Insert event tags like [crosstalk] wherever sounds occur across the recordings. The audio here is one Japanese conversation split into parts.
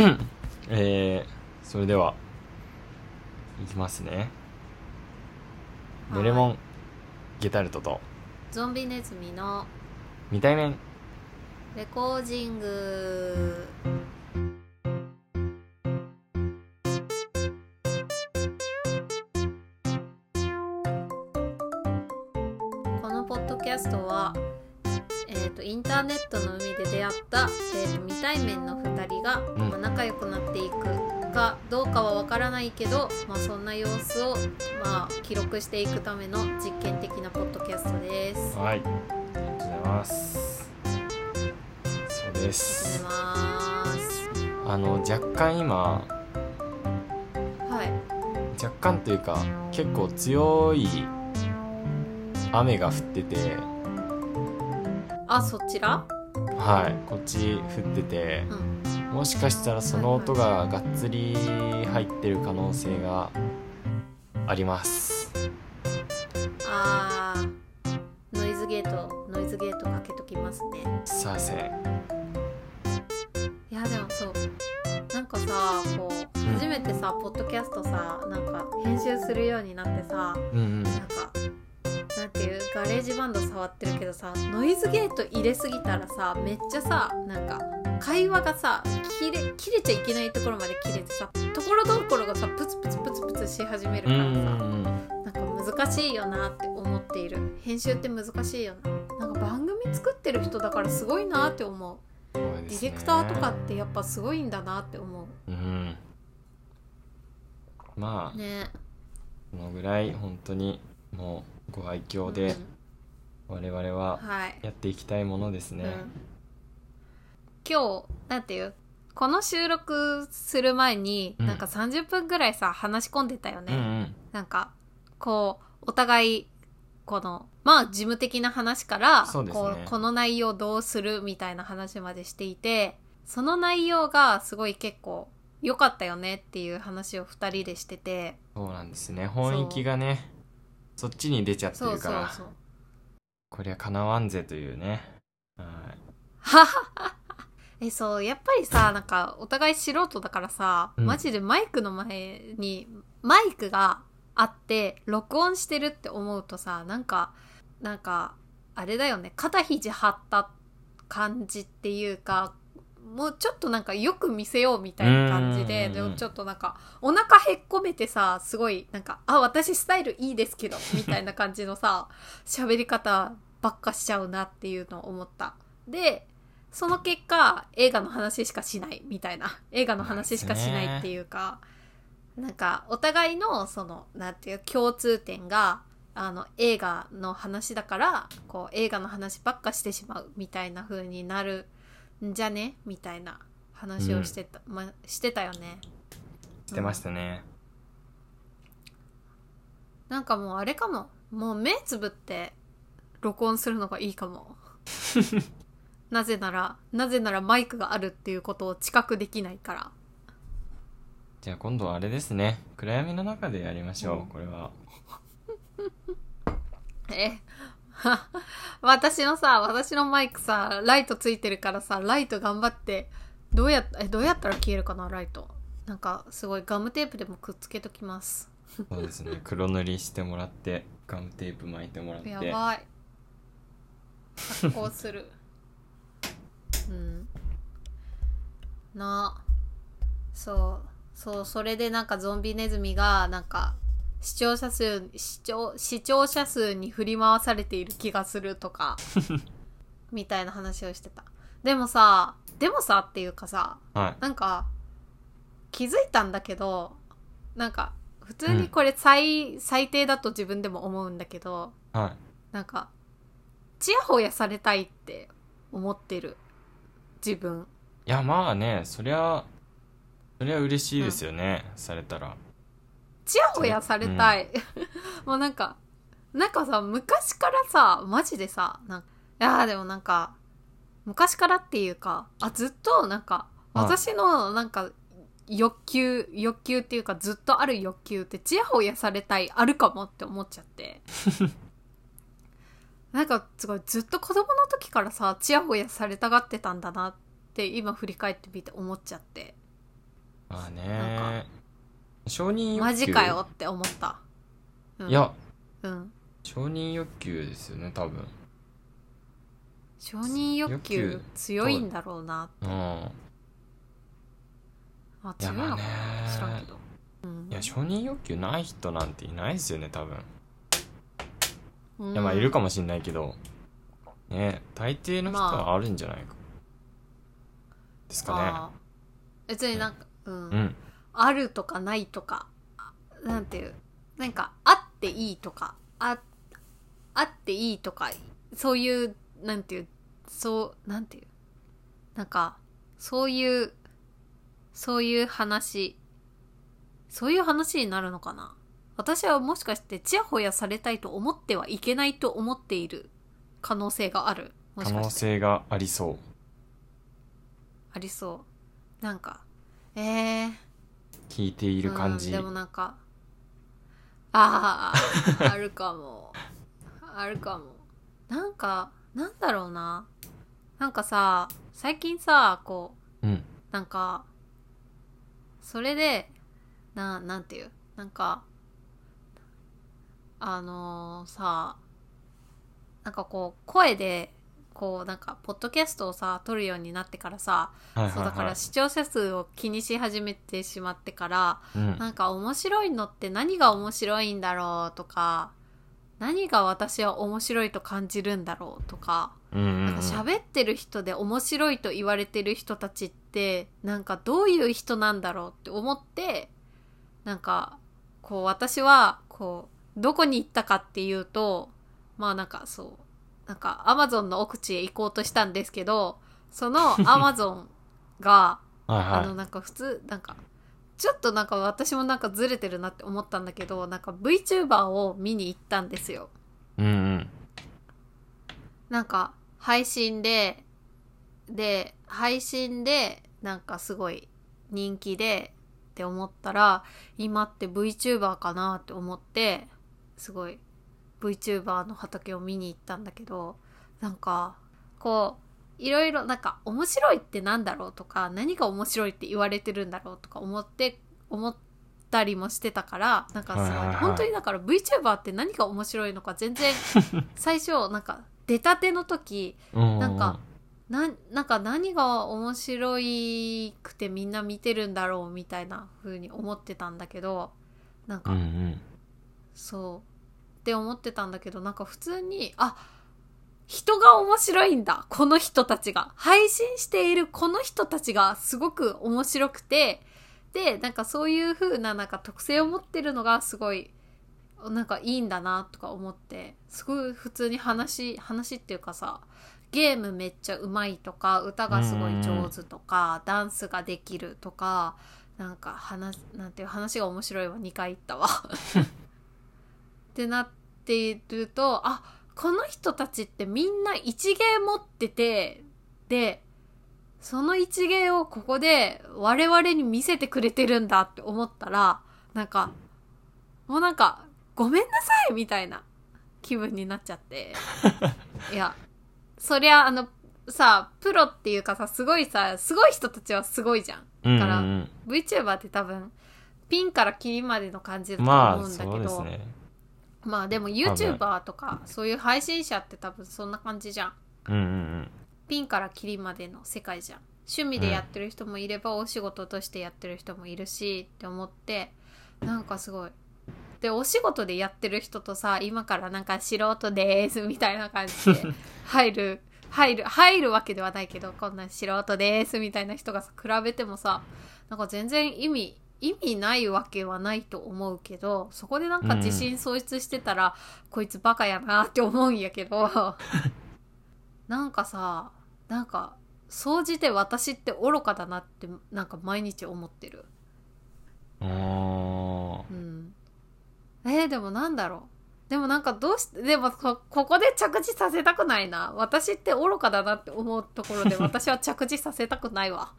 [clears throat] えー、それでは、いきますね。はいメレモン、ゲタルトと、ゾンビネズミの未対面。レコージングターネットの海で出会った、えー、と未対面の2人が、うんまあ、仲良くなっていくかどうかはわからないけど、まあ、そんな様子を、まあ、記録していくための実験的なポッドキャストです。はい。ありがとうございます。そうです。がとうございます。あの、若干今、はい。若干というか、結構強い雨が降ってて、あ、そちら？はい、こっち降ってて、うん。もしかしたらその音ががっつり入ってる可能性があります。あー、ノイズゲート、ノイズゲートかけときますね。さあせん。いや、でもそう。なんかさ、こう、うん初めてさ、ポッドキャストさ、なんか編集するようになってさ、うんうん。なんか、なんていう、ガレージバンド触ってるけどさ、ノイズゲート入れすぎたらさ、めっちゃさ、なんか、会話がさ、切れ、切れちゃいけないところまで切れてさ、ところどころがさ、プツプツプツプツし始めるからさ、んうん。なんか難しいよなって思っている。編集って難しいよな。なんか番組作ってる人だからすごいなって思う。ね。ディレクターとかってやっぱすごいんだなって思う。ん。まあ、うね。このぐらい本当にもうご愛嬌うん。で我々ははい、やっていきたいものですね。うん、今日なんていうこの収録する前に、うん。なんか30分ぐらいさ話し込んでたよね、うんうん。なんかこうお互いこのまあ事務的な話から、そうですね。こうこの内容どうするみたいな話までしていてその内容がすごい結構良かったよねっていう話を2人でしてて。そうなんですね。本域がね、そっちに出ちゃってそうるから、そうそうこりゃかなわんぜというね。はい。はははえそうやっぱりさなんかお互い素人だからさ、うん。マジでマイクの前にマイクがあって録音してるって思うとさなんかなんかあれだよね。肩肘張った感じっていうかもうちょっとなんかよく見せようみたいな感じででもちょっとなんかお腹へっこめてさすごいなんか「あ私スタイルいいですけど」みたいな感じのさ [laughs] 喋り方ばっかしちゃうなっていうのを思った。でその結果映画の話しかしないみたいな映画の話しかしないっていうかなんかお互いのそのなんていう共通点があの映画の話だからこう映画の話ばっかしてしまうみたいな風になるんじゃね？みたいな話をしてた、ましてたよね。してましたね。なんかもうあれかも。もう目つぶって録音するのがいいかも。[laughs] なぜならなぜならマイクがあるっていうことを知覚できないから。じゃあ今度はあれですね。暗闇の中でやりましょう、うんこれは。[laughs] え [laughs] 私のさ私のマイクさライトついてるからさライト頑張ってどうやえどうやったら消えるかなライト。なんかすごいガムテープでもくっつけときます。そうですね。[laughs] 黒塗りしてもらって、ガムテープ巻いてもらって。やばい。発光する。[laughs] うん。な。そう。そうそれでなんかゾンビネズミがなんか視聴者数視聴視聴者数に振り回されている気がするとか [laughs] みたいな話をしてたでもさでもさっていうかさはい。なんか気づいたんだけどなんか普通にこれ最,、最低だと自分でも思うんだけどはい。なんかちやほやされたいって思ってる自分いや、まあね、そりゃ、そりゃ嬉しいですよね、されたら。[laughs] ちやほやされたい、もうなんかなんかさ昔からさマジでさなんいやーでもなんか昔からっていうかあずっとなんかはい。私のなんか欲求欲求っていうかずっとある欲求ってちやほやされたいあるかもって思っちゃって。[laughs] なんかすごいずっと子供の時からさちやほやされたがってたんだなって今振り返ってみて思っちゃって。まあなんね承認欲求。マジかよって思った、うん、いや。うん。承認欲求ですよね多分。承認欲欲求。求強いんだろうなうん。あ強いのかなね。知らんけど、うん、いや承認欲求ない人なんていないですよね多分。うん。いやまあいるかもしんないけど。ね大抵の人まはあるんじゃないか。ですかあー別になんか、うん。ねうんあるとかないとかあなんていうなんかあっていいとかああっていいとかそういうなんていうそうなんていうなんかそういうそういう話そういう話になるのかな？私はもしかしてちやほやされたいと思ってはいけないと思っている可能性がある？も可能性がありそう。ありそう。なんかえー、聞いている感じ、うん、でもなんかああ [laughs] あるかも。あるかも。なんかなんだろうな。なんかさ最近さこううん。なんかそれでななんていう？なんかあのーさなんかこう声でこうなんかポッドキャストをさ撮るようになってからさ、はいはいそうだかはいら視聴者数を気にし始めてしまってからうん。なんか面白いのって何が面白いんだろうとか何が私は面白いと感じるんだろうとかうんうん。なんか喋ってる人で面白いと言われてる人たちってなんかどういう人なんだろうって思ってなんかこう私はこうどこに行ったかっていうとまあなんかそうなんかアマゾンの奥地へ行こうとしたんですけどそのアマゾンが [laughs] はいあのはなんか普通なんかちょっとなんか私もなんかずれてるなって思ったんだけどなんか VTuber を見に行ったんですよ。いうんうんなんか配信でで配信でなんかすごい人気でって思ったら今って VTuber かなって思ってすごい VTuber の畑を見に行ったんだけどなんかこういろいろなんか面白いってなんだろうとか何が面白いって言われてるんだろうとか思って思ったりもしてたからなんかすごい,、はいはいはい。本当にだから VTuber って何が面白いのか全然 [laughs] 最初なんか出たての時うんなんかななんか何が面白いくてみんな見てるんだろうみたいな風に思ってたんだけどなんか、うんうん。そうって思ってたんだけどなんか普通にあ人が面白いんだ。この人たちが。配信しているこの人たちがすごく面白くて。でなんかそういう風ななんか特性を持ってるのがすごいなんかいいんだなとか思って。すごい普通に話話っていうかさゲームめっちゃうまいとか歌がすごい上手とかダンスができるとかなんか話なんていう話が面白いわ。2回言ったわ [laughs] ってなっているとあこの人たちってみんな一芸持っててでその一芸をここで我々に見せてくれてるんだって思ったらなんかもうなんかごめんなさいみたいな気分になっちゃって。[laughs] いやそりゃあのさプロっていうかさすごいさすごい人たちはすごいじゃん。うんだからうん VTuber って多分ピンからキリまでの感じだとまあ思うんだけど、そうですねまあでも YouTuber とかそういう配信者って多分そんな感じじゃんうんうん。ピンからキリまでの世界じゃん。趣味でやってる人もいれば、お仕事としてやってる人もいるしって思ってなんかすごい。でお仕事でやってる人とさ今からなんか素人ですみたいな感じで [laughs] 入る入る入るわけではないけどこんな素人ですみたいな人がさ比べてもさなんか全然意味意味ないわけはないと思うけどそこでなんか自信喪失してたら、こいつバカやなって思うんやけど [laughs] なんかさなんか総じて私って愚かだなってなんか毎日思ってる。うん。えー、でもなんだろう。でもなんかどうしてでもこここで着地させたくないな。私って愚かだなって思うところで私は着地させたくないわ。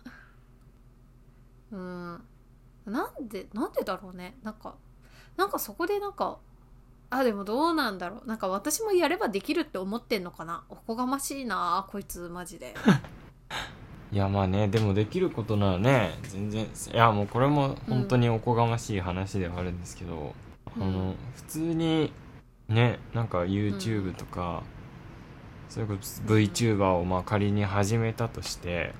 [laughs] うんなんでなんでだろうね。なんかなんかそこでなんかあでもどうなんだろう。なんか私もやればできるって思ってんのかな。おこがましいなこいつマジで。[laughs] いやまあねでもできることならね全然いやもうこれも本当におこがましい話ではあるんですけど、うん。あの普通にねなんか YouTube とか、それこそ VTuber をまあ仮に始めたとして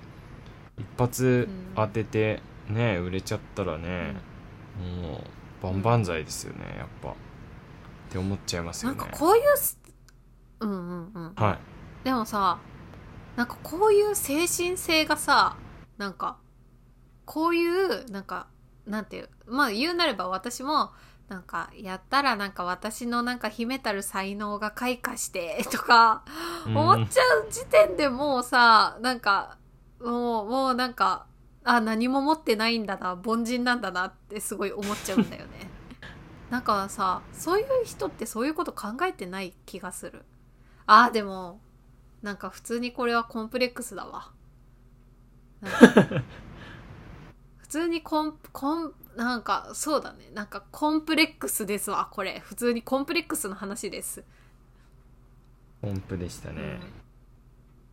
一発当ててね売れちゃったらね、もう万々歳ですよねやっぱ。って思っちゃいますなよね。んかこういうすうんうんうん。はい。でもさなんかこういう精神性がさなんかこういうなんかなんていうまあ言うなれば私もなんかやったらなんか私のなんか秘めたる才能が開花して [laughs] とかうん。思っちゃう時点でもうさなんかもうもうなんかあ何も持ってないんだな凡人なんだなってすごい思っちゃうんだよね。[laughs] なんかさそういう人ってそういうこと考えてない気がする。あーでもなんか普通にこれはコンプレックスだわ。[laughs] 普通にコンコンなんかそうだね。なんかコンプレックスですわこれ。普通にコンプレックスの話です。音符でしたね、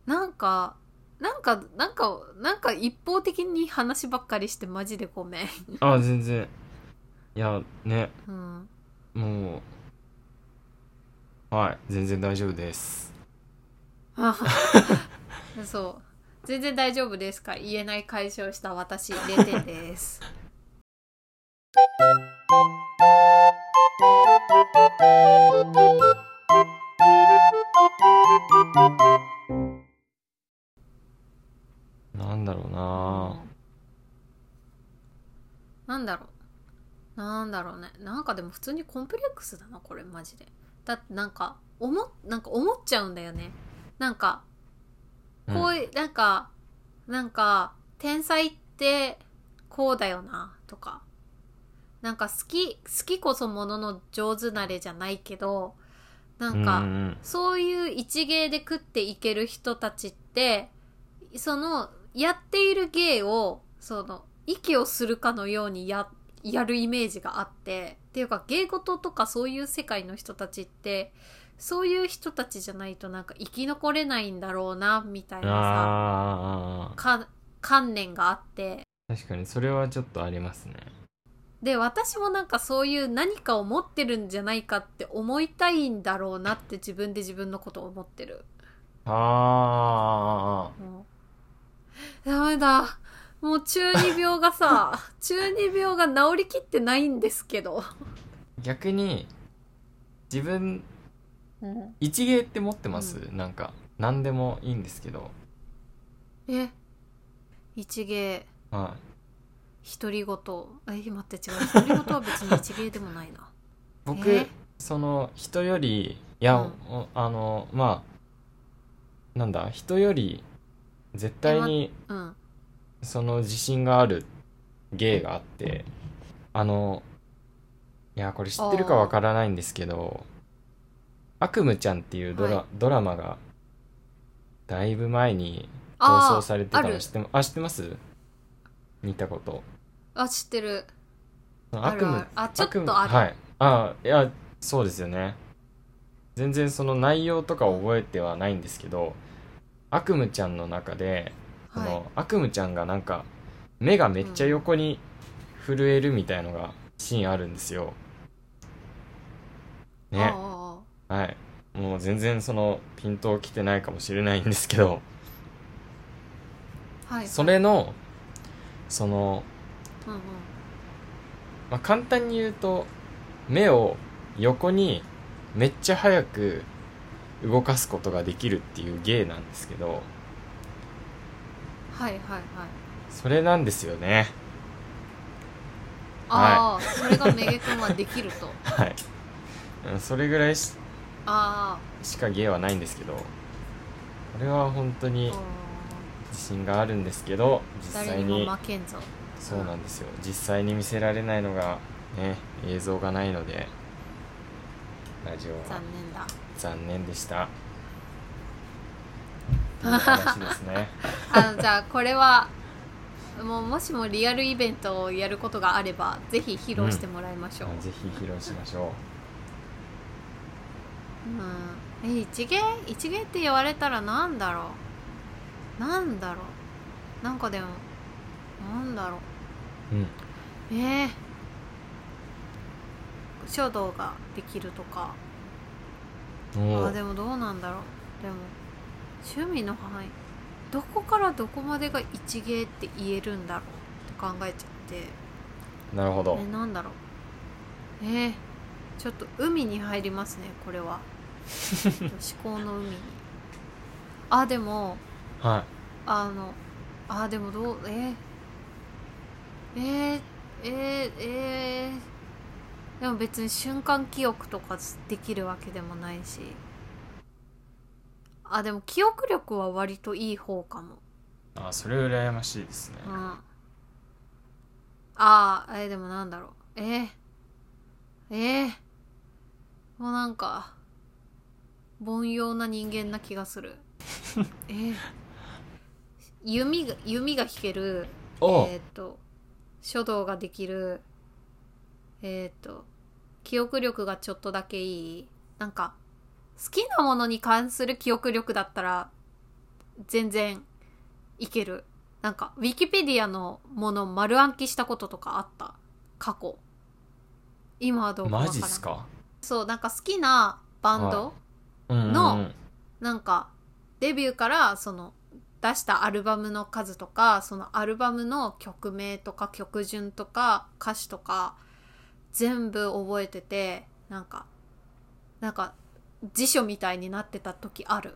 なんかなんかなんかなんか一方的に話ばっかりしてマジでごめん、[laughs] あ全然。いやね。うん、もう。はい全然大丈夫です。あ [laughs] そう。全然大丈夫ですか？言えない解消した私0点です [laughs] なんだろうな。なんだろう。なんだろうね。なんかでも普通にコンプレックスだなこれマジで。だってなんか思っなんか思っちゃうんだよね。なんかこういう、なんかなんか天才ってこうだよなとか。なんか好き好きこそものの上手なれじゃないけどなんか、うんうん。そういう一芸で食っていける人たちってそのやっている芸をその息をするかのようにややるイメージがあってっていうか芸事とかそういう世界の人たちってそういう人たちじゃないとなんか生き残れないんだろうなみたいなさ観念があって。確かにそれはちょっとありますね。で私もなんかそういう何かを持ってるんじゃないかって思いたいんだろうなって自分で自分のことを思ってる。あもうダメだ。もう中二病がさ [laughs] 中二病が治りきってないんですけど、ー逆に自分うん、一芸って持ってます、うなんか何でもいいんですけど。え？一芸。は独り言。え待って違う。独り言は別に一芸でもないな。[laughs] 僕、え？その人よりいや、うん。おあのまあなんだ人より絶対にうん。その自信がある芸があってあのいやこれ知ってるかわからないんですけど「悪夢ちゃん」っていうドラ,、はい。ドラマがだいぶ前に放あ送されてたの知ってまあ知ってます？見たこと。あ知ってる。あ悪夢るあちょっとある、はい。あいやそうですよね。全然その内容とか覚えてはないんですけど悪夢ちゃんの中でそはい。の、悪夢ちゃんがなんか目がめっちゃ横に震えるみたいのがシーンあるんですよ。ね。あはい。もう全然そのピントを来てないかもしれないんですけど。あはい。それのその、うんうん。まあ、簡単に言うと目を横にめっちゃ速く動かすことができるっていう芸なんですけどはいはいはい。それなんですよね。ああ、それがめげくんはできると。[laughs] はい。うんそれぐらいしあしか芸はないんですけどこれは本当あに自信があるんですけど実際にも負けんぞ。そうなんですよ。実際に見せられないのがね映像がないのでラジオは。残念だ残念でした。という話ですねあのじゃあこれはもうもしもリアルイベントをやることがあればぜひ披露してもらいましょう、ぜひ披露しましょう。ん、え一芸？一芸って言われたらなんだろう？なんだろなんかでもなんだろう？うん。えー、書道ができるとかあでもどうなんだろう。でも趣味の範囲どこからどこまでが一芸って言えるんだろうって考えちゃって。なるほど。えなんだろう。えー、ちょっと海に入りますねこれは。思考の海に。あでもはあのあでもどうえー、えー、えー、えー、でも別に瞬間記憶とかできるわけでもないし。あでも記憶力は割といい方かも。いあそれ羨ましいですね。うん。ああえーでもなんだろう。えー、えー、もうなんか凡庸な人間な気がする。[laughs] えー、弓が弓が弾けるおえっ、と書道ができるえっ、と記憶力がちょっとだけいい。なんか好きなものに関する記憶力だったら全然いける。なんかウィキペディアのもの丸暗記したこととかあった。過去。今はどうかマジっすか？そうなんか好きなバンド、うんうんうん。のなんかデビューからその出したアルバムの数とかそのアルバムの曲名とか曲順とか歌詞とか全部覚えててなんかなんか辞書みたいになってた時ある。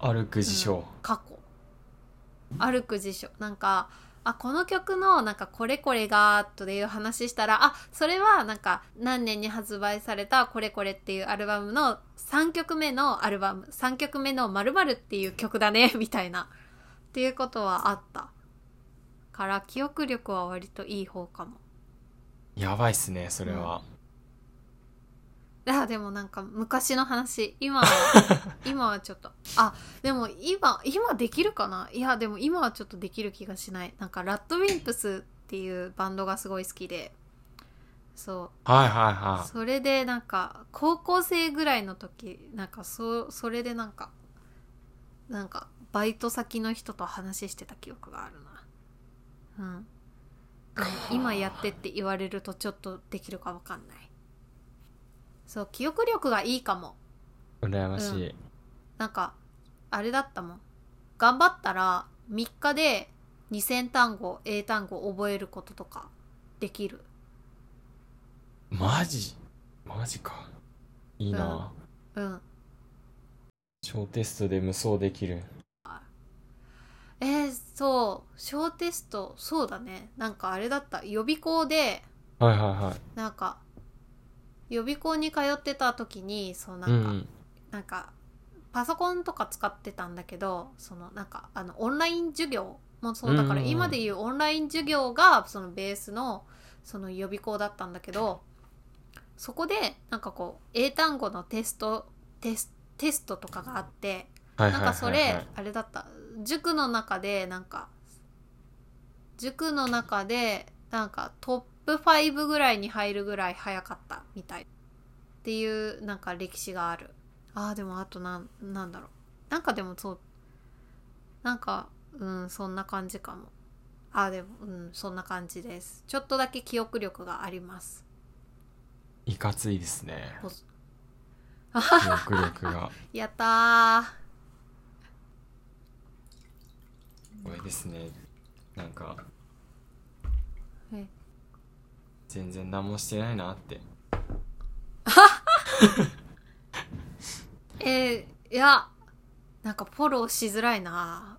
歩く辞書、うん過去。歩く辞書。なんかあこの曲のなんかこれこれがという話したらあそれはなんか何年に発売されたこれこれっていうアルバムの3曲目のアルバム。3曲目の〇〇っていう曲だね [laughs] みたいな。っていうことはあった。から記憶力は割といい方かもやばいっすねそれは、いやでもなんか昔の話。今は [laughs] 今はちょっと。あでも今今できるかな？いやでも今はちょっとできる気がしない。なんかラッドウィンプスっていうバンドがすごい好きで。そはいはいうはそれでなんか高校生ぐらいの時なんかそそれでなんかなんかバイト先の人と話してた記憶があるな。うん今やってって言われるとちょっとできるかわかんない。そう記憶力がいいかも。い羨ましい、なんかあれだったもん。頑張ったら3日で2000単語英単語覚えることとかできる。マジ？マジか。いいな、うん。小テストで無双できるえー、そう小テストそうだね。なんかあれだった。予備校ではいはいはい。なんか予備校に通ってた時にそうなんか、うんなんかパソコンとか使ってたんだけどそのなんかあのオンライン授業もそうだから今でいうオンライン授業がそのベースのその予備校だったんだけどそこでなんかこう英単語のテストテステストとかがあってなんかそれ、はいあれだった塾の中でなんか塾の中でなんかトップ5ぐらいに入るぐらい早かったみたいっていうなんか歴史がある。あーでもあとなんなんだろう。なんかでもそうなんかうんそんな感じかも。あーでもうんそんな感じです。ちょっとだけ記憶力があります。いかついですね。ほ記憶力が。[laughs] やったこれですね。なんか全然何もしてないなって。[laughs] えーいやなんかフォローしづらいな。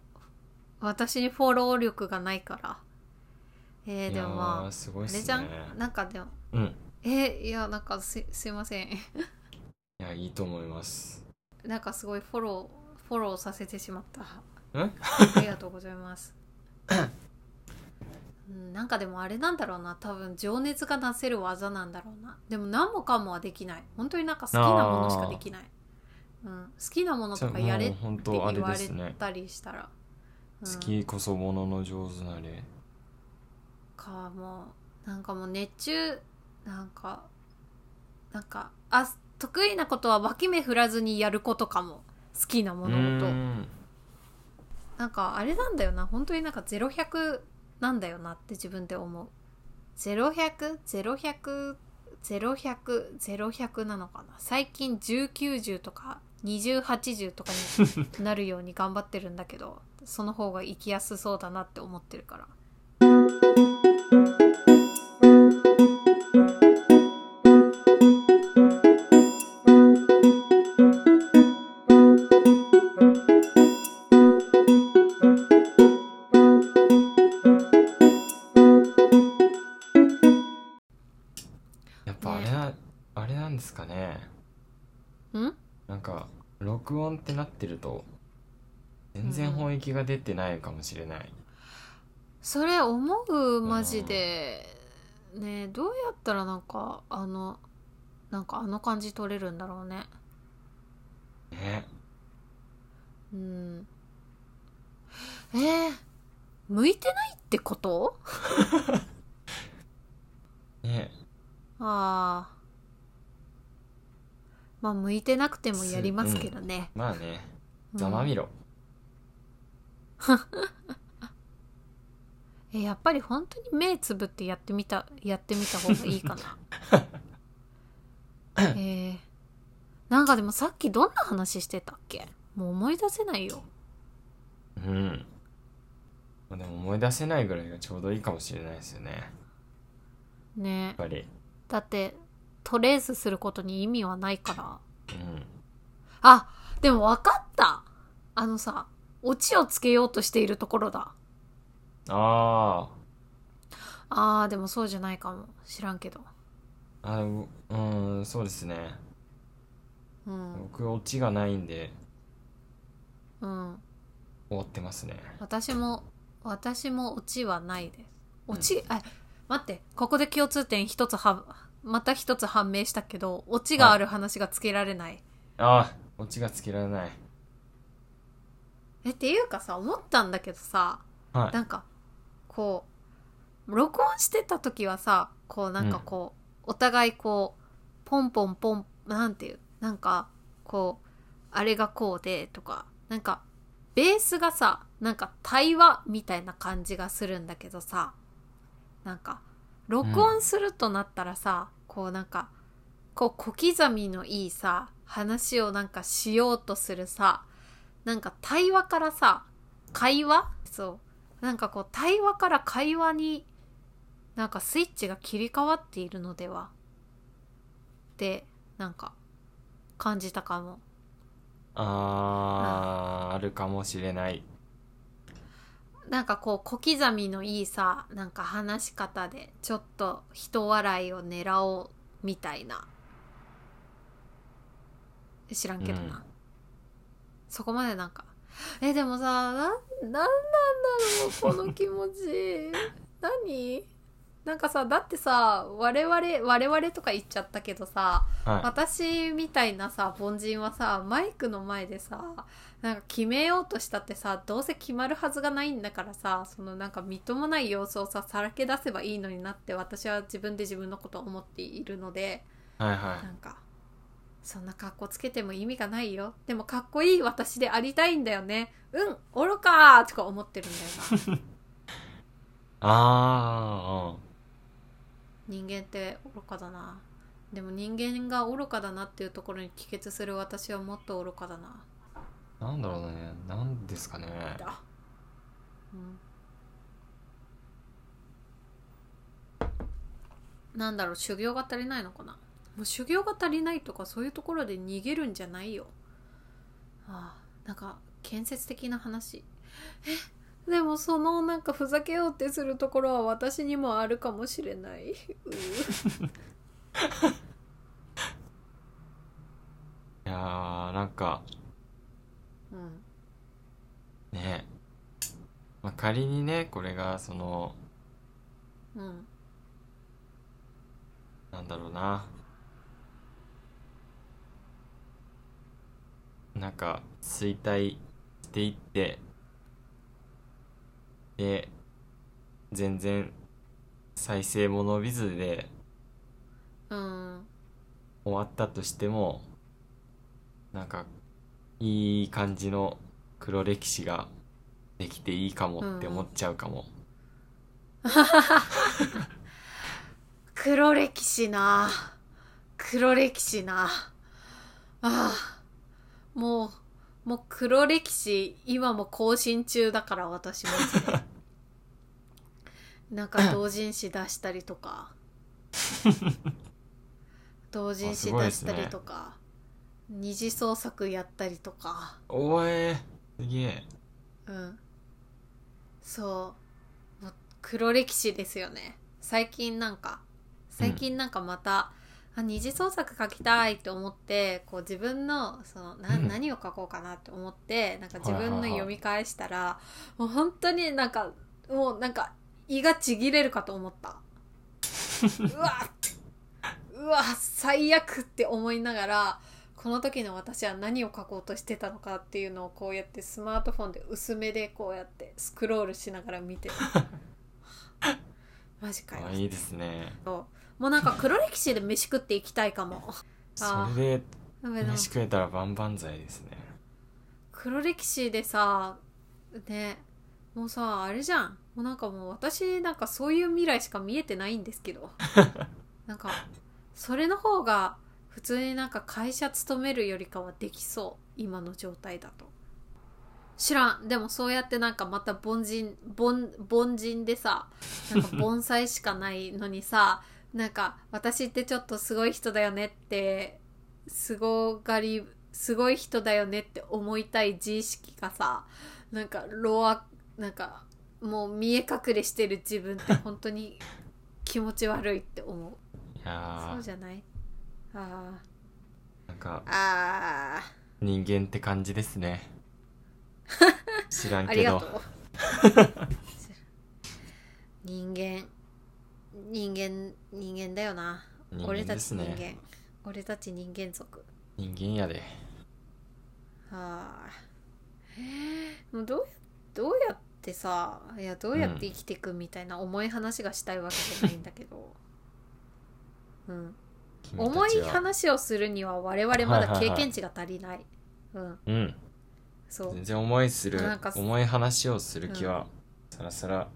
私にフォロー力がないから。えー、でもまーすごいああれっすね。じゃん？なんかでも。うん。えーいやなんかすすいません。いやいいと思います。[laughs] なんかすごいフォローフォローさせてしまった。ん [laughs] ありがとうございます。うんなんかでもあれなんだろうな。多分情熱がなせる技なんだろうな。でも何もかもはできない。本当になんか好きなものしかできない、うん、好きなものとかやれって言われたりしたら、うん。好きこそものの上手なれかもうなんかもう熱中なんかなんかあ得意なことは脇目振らずにやることかも。好きなう物事なんかあれなんだよな。本当になんか0100なんだよなって自分で思う。0100010100なのかな。最近1090とか2080とかになるように頑張ってるんだけどその方が生きやすそうだなって思ってるから。然本域が出てないかもしれない、それ思うマジで。ねどうやったらなんかあのなんかあの感じ取れるんだろうね。ねうん。えー、向いてないってこと？[laughs] ねああまあ向いてなくてもやりますけどね、まあね。うん。ざまみろ、[laughs] えやっぱり本当に目つぶってやってみたやってみた方がいいかな。[laughs] えー、なんかでもさっきどんな話してたっけ？もう思い出せないよ。うん。まあでも思い出せないぐらいがちょうどいいかもしれないですよね。やねっぱり。だってトレースすることに意味はないから。うん。あでも分かった。あのさオチをつけようとしているところだ。ああーでもそうじゃないかも。知らんけど。ああでもうんそうですね。うん。僕オチがないんで。うん。終わってますね。私も私もオチはないです。オチ、あ待ってここで共通点一つはまた一つ判明したけどオチがある話がつけられない、ああオチがつけられないえっていうかさ思ったんだけどさはい。なんかこう録音してた時はさこうなんかこう、お互いこうポンポンポンなんていうなんかこうあれがこうでとかなんかベースがさなんか対話みたいな感じがするんだけどさなんか録音するとなったらさ、こうなんかこう小刻みのいいさ話をなんかしようとするさなんか対話からさ会話？そう。なんかこう対話から会話になんかスイッチが切り替わっているのでは？ってなんか感じたかも。あーあるかもしれない。なんかこう小刻みのいいさなんか話し方でちょっと人笑いを狙おうみたいな。知らんけどな、うんそこまでなんか。えでもさなんなんなんだろうこの気持ち。[laughs] 何？なんかさだってさ我々我々とか言っちゃったけどさは私みたいなさ凡人はさマイクの前でさなんか決めようとしたってさどうせ決まるはずがないんだからさそのなんかみっともない様子をささらけ出せばいいのになって私は自分で自分のことを思っているのでいはい。はなんかそんな格好つけても意味がないよ。でもかっこいい私でありたいんだよね。うん愚かー。とか思ってるんだよな。い [laughs] あ人間って愚かだな。でも人間が愚かだなっていうところに帰結する私はもっと愚かだな。あなんだろうね。なんですかね。だ、うん、なんだろう。修行が足りないのかなもう修行が足りないとかそういうところで逃げるんじゃないよ。ああなんか建設的な話。え？でもそのなんかふざけようってするところは私にもあるかもしれない。[laughs] いやーなんか。うん。ね。まあ、仮にねこれがその。うん。なんだろうななんか衰退していってで全然再生も伸びずでうん終わったとしてもなんかいい感じの黒歴史ができていいかもって思っちゃうかも、[laughs] 黒歴史な。黒歴史な。ああ。もうもう黒歴史今も更新中だから私マジでなんか同人誌出したりとか。[laughs] 同人誌出したりとか、二次創作やったりとか。おえすげえ。うん。そう。もう黒歴史ですよね。最近なんか最近なんかまた、あ二次創作書きたいって思ってこう自分のそのな、うん。何を書こうかなって思ってなんか自はいはいはい分の読み返したら、もう本当になんかもうなんか胃がちぎれるかと思った。[laughs] うわうわ最悪って思いながらこの時の私は何を書こうとしてたのかっていうのをこうやってスマートフォンで薄めでこうやってスクロールしながら見てる。[laughs] マジかよ。あいいですね。そうもうなんか黒歴史で飯食っていきたいかも。それで飯食えたら万々歳ですね。黒歴史でさねもうさあれじゃん。もうなんかもう私なんかそういう未来しか見えてないんですけど。[laughs] なんかそれの方が普通になんか会社勤めるよりかはできそう。今の状態だと。知らん。でもそうやってなんかまた凡人凡凡人でさなんか盆栽しかないのにさなんか私ってちょっとすごい人だよねってすごがりすごい人だよねって思いたい自意識がさなんかロアなんかもう見え隠れしてる自分って本当に気持ち悪いって思う。いやー。そうじゃない？あなんかー。あ人間って感じですね。[laughs] 知らんーありけどがとう。[laughs] 人間人間人間だよな。人間俺たち人間、ね俺たち人間族。人間やで。はあ。もうどうやどうやってさいやどうやって生きていくみたいな重い話がしたいわけじゃないんだけど、[laughs] うん、重い話をするには我々まだ経験値が足りない,、うん。うん。そう。全然思いする。重い話をする気は、さらさら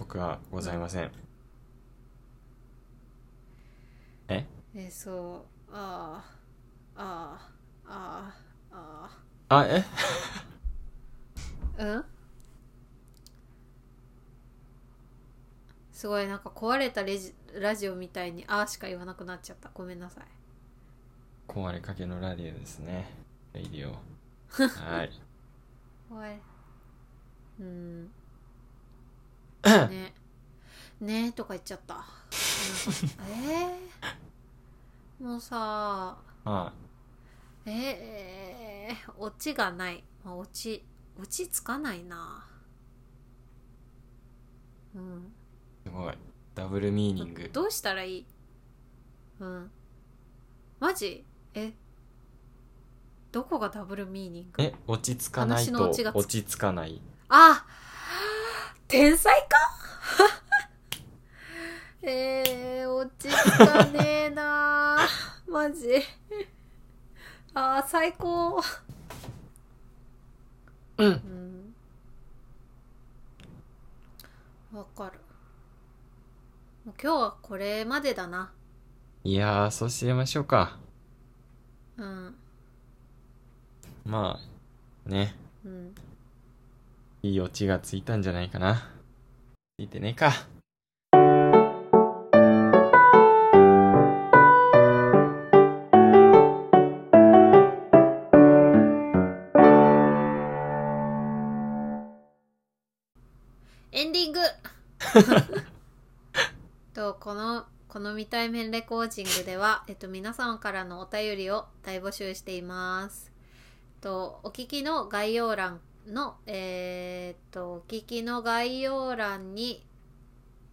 僕はございません、え？えそうああああああえ？あ [laughs] うん？すごいなんか壊れたレジラジオみたいに「ああ」しか言わなくなっちゃった。ごめんなさい。壊れかけのラディオですね。レディオ。[laughs] はい。おい。うんね。ねとか言っちゃった。えー、[laughs] もうさはえー、オチがない、まあ、オチオチつかないな。うん。いすごい。ダブルミーニング。どうしたらいい？うん。マジ？え？どこがダブルミーニング？え落ち着かないと落ち着かない。あ天才か？[laughs] えー、落ち着かねえな。[laughs] マジ。あー最高。うん。うん。わかる。もう今日はこれまでだな。いやーそうしましょうか。うん。まあね。うんいいオチがついたんじゃないかな。ついてねえか。エンディング。[laughs] とこのこの未対面レコーディングでは、えっと、皆さんからのお便りを大募集しています。とお聞きの概要欄のえーっとお聞きの概要欄に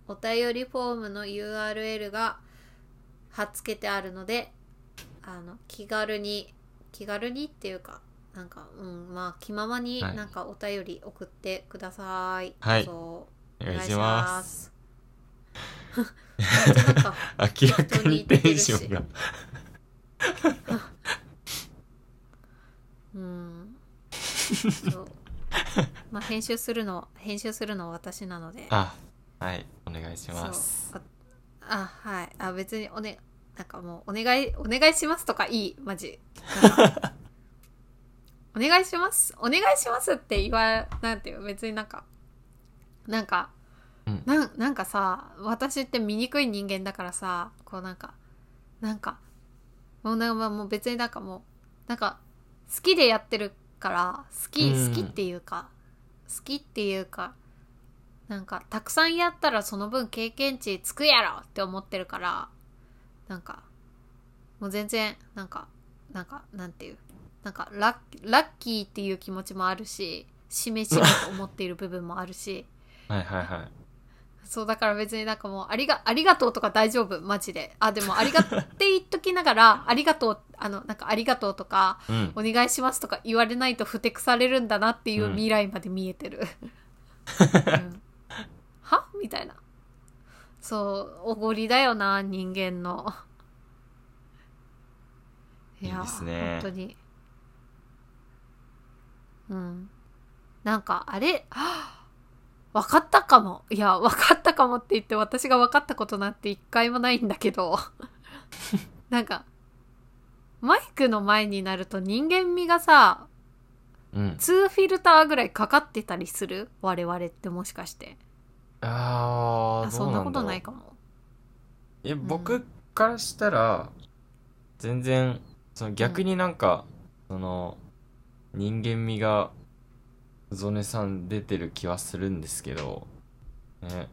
お便りフォームの URL が貼っつけてあるのであの気軽に気軽にっていうかなんかうんまあ気ままにはい。なんかお便り送ってください。はい。お願いします。[laughs] 明らかにテンションが。[laughs] うん。[laughs] そう。まあ編集するの編集するのは私なので。あはいお願いします。ああはい。あ別におねなんかもうお願いお願いしますとかいいマジ。[laughs] お願いします？お願いしますって言わなんていう別になんかなんか、うん。なんなんかさ私って醜い人間だからさこうなんかなんかもうなんかもう別になんかもうなんか好きでやってるから好きうん。好きっていうか、好きっていうかなんかたくさんやったらその分経験値つくやろって思ってるからなんかもう全然なんかなんかなんていうなんかラッラッキーっていう気持ちもあるししめしめと思っている部分もあるし。はいはいはい。そうだから別になんかもうありがありがとうとか大丈夫？マジで。あでもありがとうって言っときながらありがとうあのなんかありがとうとかうん。お願いしますとか言われないとふてくされるんだなっていううん。未来まで見えてる、うん。は？みたいな。そうおごりだよな人間の。いやいいですね。本当に。うん。なんかあれ？は？あ分かったかも。いや分かったかもって言って私が分かったことなんて一回もないんだけど。[laughs] なんかマイクの前になると人間味がさうん。2フィルターぐらいかかってたりする？我々ってもしかして。あーあそんなことないかも。いや僕からしたら全然その逆になんか、その人間味がゾネさん出てる気はするんですけどね。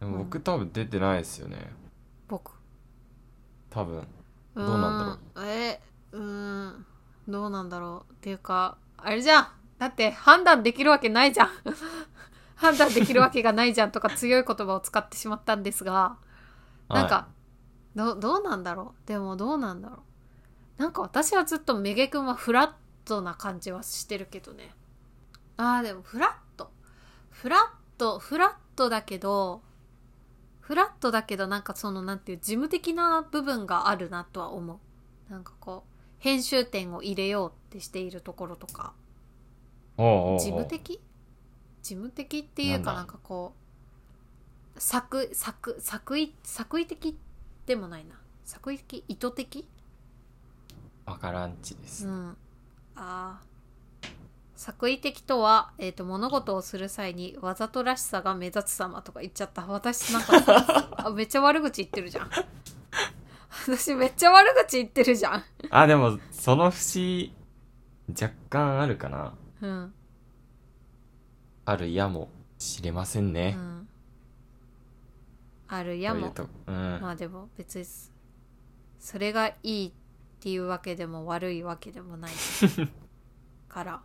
でも僕多分出てないですよね。僕。多分どうなんだろう？えうーんどうなんだろう？っていうかあれじゃん。だって判断できるわけないじゃん。[laughs] 判断できるわけがないじゃんとか強い言葉を使ってしまったんですがなんか、どどうなんだろう？でもどうなんだろう？なんか私はずっとメゲ君はフラットな感じはしてるけどね。あーでもフラット。フラットフラットだけどフラットだけどなんかそのなんていう事務的な部分があるなとは思う。なんかこう編集点を入れようってしているところとか。事務的？事務的っていうかなんかこう作作作為作為的でもないな。作為的意図的？わからんちです、うん。あー作為的とは、えー、と物事をする際にわざとらしさが目立つ様とか言っちゃった。私なんかあめっちゃ悪口言ってるじゃん。[laughs] 私めっちゃ悪口言ってるじゃん。あでもその節若干あるかな。うん。あるやもしれませんうね、ん。あるやも。うん、まあでも別にそれがいいっていうわけでも悪いわけでもないから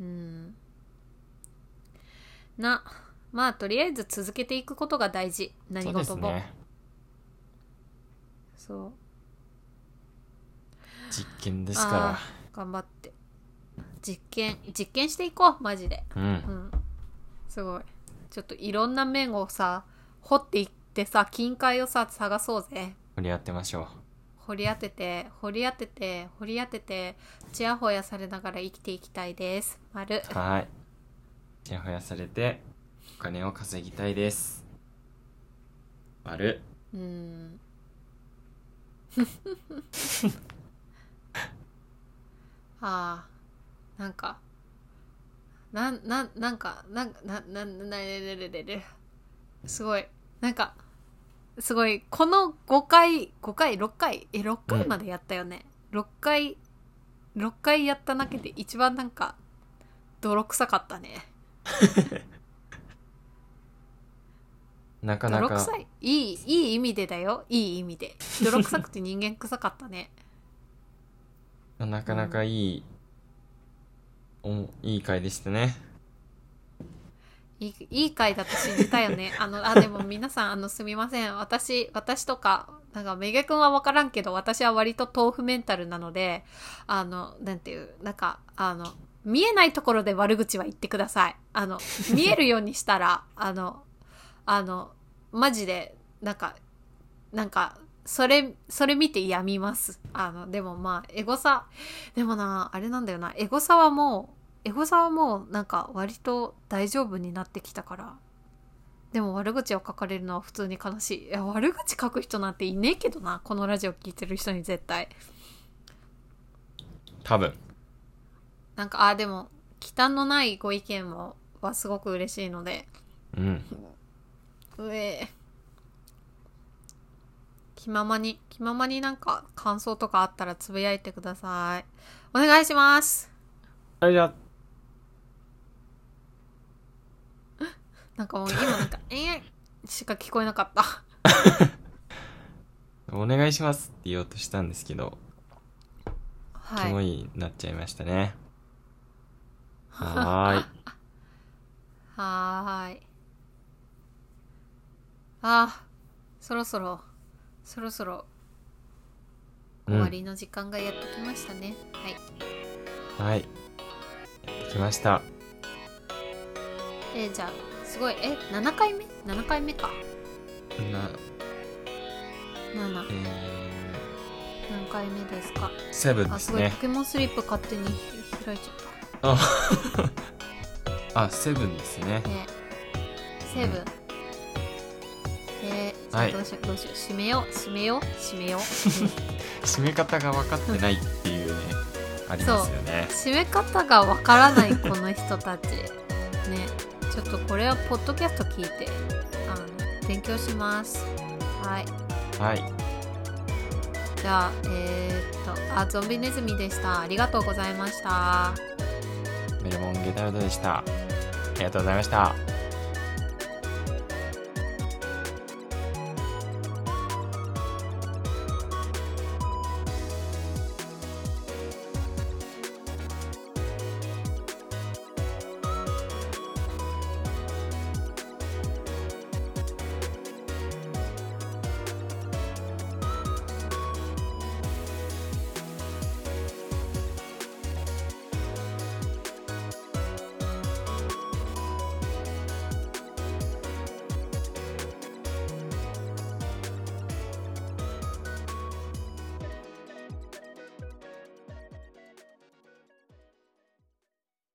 うん。なまあとりあえず続けていくことが大事。何事も。ね。そう。実験ですかあー頑張って。実験実験していこうマジで。らうん。うん。すごい。ちょっといろんな面をさ掘っていってさ近海をさ探そうぜ。掘り当てましょう掘り当てて掘り当てて掘り当ててちやほやされながら生きていきたいです。丸。はい。ちやほやされてお金を稼ぎたいです。丸。うん。[laughs] ああなんか。なんなんなんかなんななななれれれれすごいなんかすごいこの5回5回？6回？え6回までやったよね、6回6回やっただけで一番なんか泥臭かったね。なかなか。泥臭い。いいいい意味でだよ。いい意味で。泥臭くて人間臭かったね。[laughs] なかなかいい、おいい回でしたねいいいい回だと信じたよね。[laughs] あのあでも皆さんあのすみません。私私とかなんかめげくんは分からんけど私は割と豆腐メンタルなのであのなんていうなんかあの見えないところで悪口は言ってください。あの見えるようにしたらあのあのマジでなんかなんかそれそれ見てやみます。あのでもまあエゴサでもなあれなんだよな。エゴサはもうエゴサはもうなんか割と大丈夫になってきたから。でも悪口を書かれるのは普通に悲しい。いや悪口書く人なんていねえけどなこのラジオ聞いてる人に絶対。多分。なんかあでも忌憚のないご意見もはすごく嬉しいので。うん。うえ気ままに気ままになんか感想とかあったらつぶやいてください。お願いします。あじゃあなんかもう今なんか「ええしか聞こえなかった。お願いしますって言おうとしたんですけど、キモはいいなっちゃいましたね。[laughs] はーい。はーい。あそろそろそろそろ終わりの時間がやってきましたね、はいはい。やってきました。えーじゃあすごい。え7回目 ?7 回目か。な7え何回目ですか？ー、セブンですね。あすごい。ポケモンスリップ勝手に開いちゃっあ。[laughs] あセブンですね。たね。セブンえー、じゃはい。あどうしようどうしよう。締めよう。締めよう。締めよう、[laughs] 締め方が分かってないっていうねありますよね。締め方がわからないこの人たち。ねちょっとこれはポッドキャスト聞いてあの勉強します。はい。はい。じゃあえー、っとあゾンビネズミでした。ありがとうございました。メルモンゲタルドでした。ありがとうございました